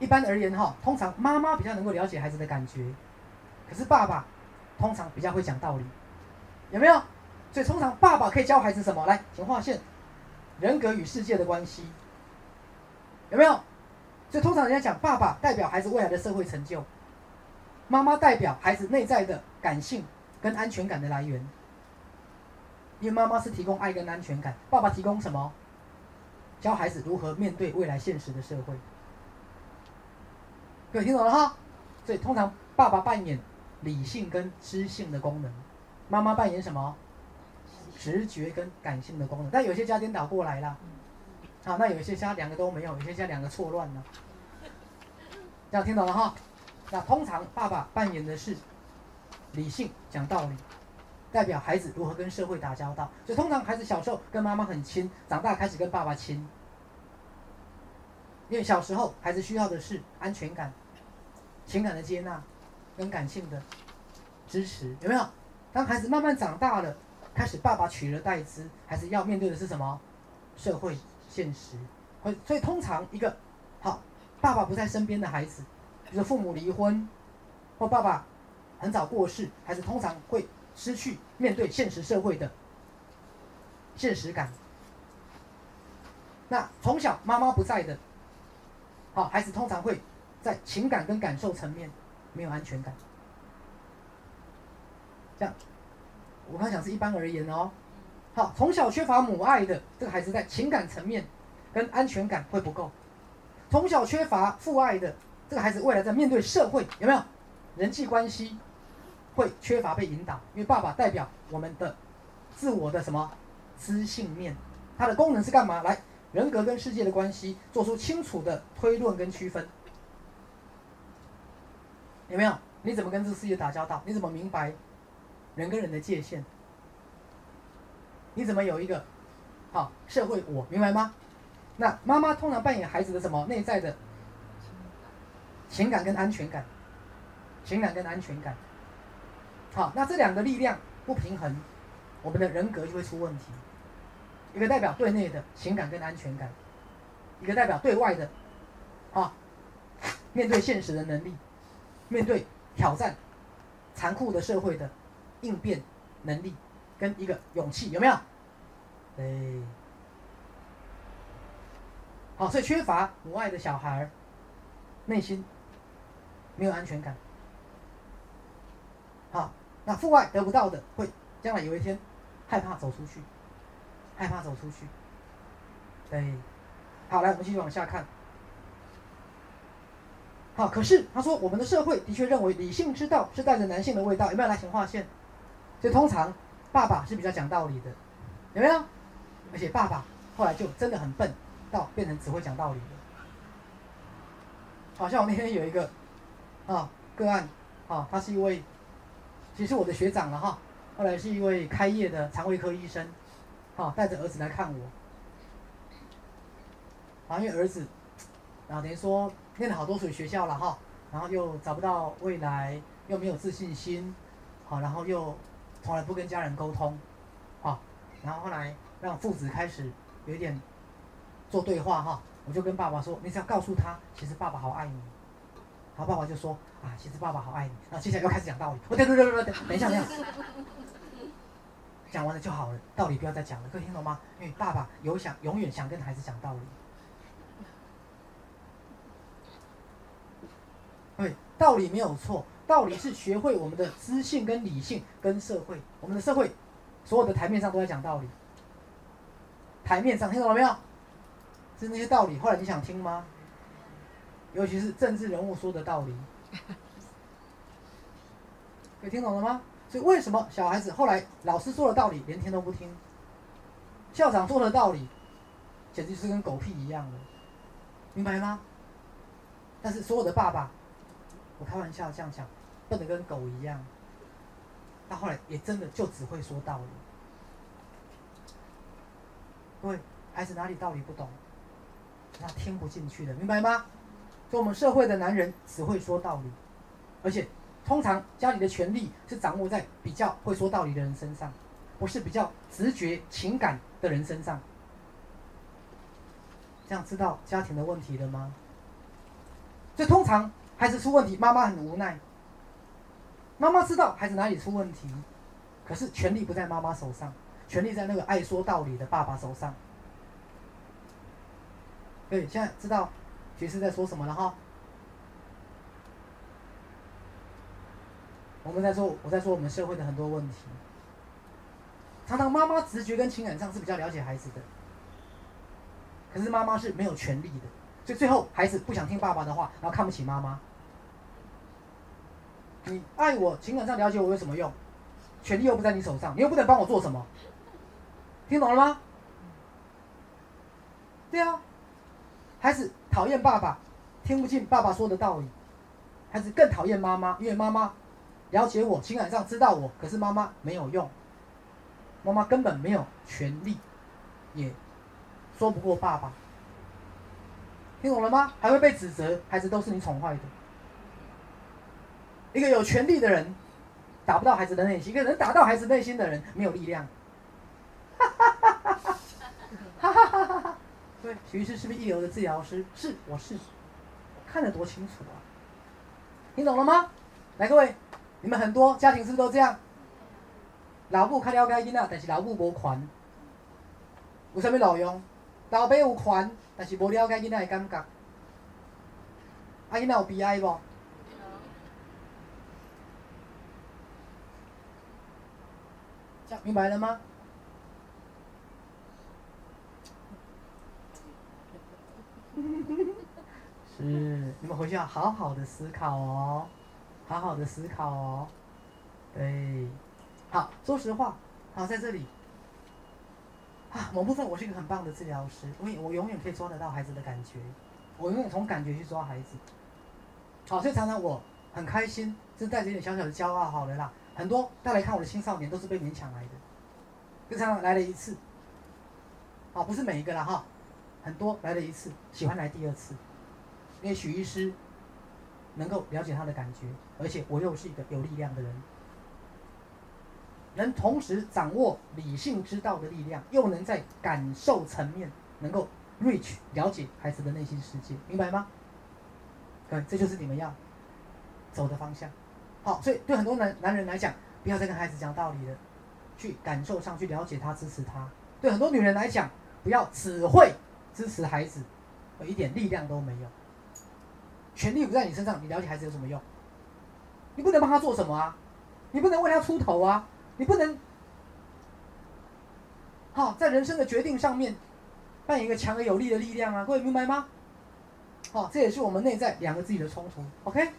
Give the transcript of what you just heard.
一般而言哈，通常妈妈比较能够了解孩子的感觉，可是爸爸通常比较会讲道理，有没有？所以通常爸爸可以教孩子什么？来，请划线，人格与世界的关系，有没有？所以通常人家讲，爸爸代表孩子未来的社会成就，妈妈代表孩子内在的感性跟安全感的来源。因为妈妈是提供爱跟安全感，爸爸提供什么？教孩子如何面对未来现实的社会。各位听懂了哈？所以通常爸爸扮演理性跟知性的功能，妈妈扮演什么？直觉跟感性的功能。但有些家颠倒过来了，好，那有些家两个都没有，有些家两个错乱了。这样听懂了哈？那通常爸爸扮演的是理性，讲道理。代表孩子如何跟社会打交道，所以通常孩子小时候跟妈妈很亲，长大开始跟爸爸亲。因为小时候孩子需要的是安全感、情感的接纳跟感性的支持，有没有？当孩子慢慢长大了，开始爸爸取而代之，还是要面对的是什么？社会现实。所以，所以通常一个好爸爸不在身边的孩子，比如父母离婚或爸爸很早过世，孩子通常会。失去面对现实社会的现实感。那从小妈妈不在的，好孩子通常会在情感跟感受层面没有安全感。这样，我刚讲是一般而言哦。好，从小缺乏母爱的这个孩子在情感层面跟安全感会不够。从小缺乏父爱的这个孩子未来在面对社会有没有人际关系？会缺乏被引导，因为爸爸代表我们的自我的什么知性面，它的功能是干嘛？来，人格跟世界的关系做出清楚的推论跟区分，有没有？你怎么跟这个世界打交道？你怎么明白人跟人的界限？你怎么有一个好社会我？明白吗？那妈妈通常扮演孩子的什么内在的情感跟安全感，情感跟安全感。好，那这两个力量不平衡，我们的人格就会出问题。一个代表对内的情感跟安全感，一个代表对外的，啊，面对现实的能力，面对挑战、残酷的社会的应变能力跟一个勇气，有没有？哎，好，所以缺乏母爱的小孩，内心没有安全感。好。那父爱得不到的，会将来有一天害怕走出去，害怕走出去。对，好，来，我们继续往下看。好，可是他说，我们的社会的确认为理性之道是带着男性的味道，有没有来请划线？所以通常爸爸是比较讲道理的，有没有？而且爸爸后来就真的很笨，到变成只会讲道理的。好像我那天有一个啊个案，啊，他是一位。其实我的学长了哈，后来是一位开业的肠胃科医生，好带着儿子来看我，啊，因为儿子，然后等于说念了好多所学校了哈，然后又找不到未来，又没有自信心，好，然后又从来不跟家人沟通，好，然后后来让父子开始有一点做对话哈，我就跟爸爸说，你只要告诉他，其实爸爸好爱你。然后爸爸就说：“啊，其实爸爸好爱你。”然后接下来又开始讲道理。我等等等等等，一下，等一下，讲完了就好了，道理不要再讲了，各位听懂吗？因为爸爸有想永远想跟孩子讲道理。对，道理没有错，道理是学会我们的知性跟理性跟社会，我们的社会所有的台面上都在讲道理。台面上听懂了没有？是那些道理，后来你想听吗？尤其是政治人物说的道理，可以听懂了吗？所以为什么小孩子后来老师说的道理连听都不听，校长说的道理简直是跟狗屁一样的，明白吗？但是所有的爸爸，我开玩笑这样讲，笨得跟狗一样，到后来也真的就只会说道理。各位，孩子哪里道理不懂？他听不进去的，明白吗？所以，我们社会的男人只会说道理，而且通常家里的权力是掌握在比较会说道理的人身上，不是比较直觉情感的人身上。这样知道家庭的问题了吗？这通常孩子出问题，妈妈很无奈。妈妈知道孩子哪里出问题，可是权力不在妈妈手上，权力在那个爱说道理的爸爸手上。对，现在知道爵士在说什么了哈。我们在说，我在说我们社会的很多问题。常常妈妈直觉跟情感上是比较了解孩子的，可是妈妈是没有权利的，所以最后孩子不想听爸爸的话，然后看不起妈妈。你爱我，情感上了解我有什么用？权利又不在你手上，你又不能帮我做什么？听懂了吗？对啊，孩子讨厌爸爸，听不进爸爸说的道理，孩子更讨厌妈妈，因为妈妈了解我，情感上知道我，可是妈妈没有用，妈妈根本没有权利，也说不过爸爸。听懂了吗？还会被指责，孩子都是你宠坏的。一个有权力的人，打不到孩子的内心；一个能打到孩子内心的人，没有力量。哈哈哈哈哈！哈哈哈哈哈！对，徐医师是不是一流的治疗师？是，我是。看得多清楚啊！听懂了吗？来，各位，你们很多家庭是不是都这样？老母较了解囡仔，但是老母无权。有啥物路用？老爸有权，但是无了解囡仔的感觉。啊，囡仔有悲哀无？明白了吗？是，你们回去要好好的思考哦，好好的思考哦。对，好，说实话，好在这里，啊，某部分我是一个很棒的治疗师，因为我永远可以抓得到孩子的感觉，我永远从感觉去抓孩子。好，所以常常我很开心，就带着一点小小的骄傲，好了啦。很多带来看我的青少年都是被勉强来的，就常常来了一次，啊，不是每一个了哈，很多来了一次，喜欢来第二次，因为许医师能够了解他的感觉，而且我又是一个有力量的人，能同时掌握理性知道的力量，又能在感受层面能够 reach 了解孩子的内心世界，明白吗？对，这就是你们要走的方向。好，所以对很多男男人来讲，不要再跟孩子讲道理了，去感受上去了解他，支持他。对很多女人来讲，不要只会支持孩子，一点力量都没有。权力不在你身上，你了解孩子有什么用？你不能帮他做什么啊？你不能为他出头啊？你不能，好，在人生的决定上面扮演一个强而有力的力量啊！各位明白吗？好，这也是我们内在两个自己的冲突。OK。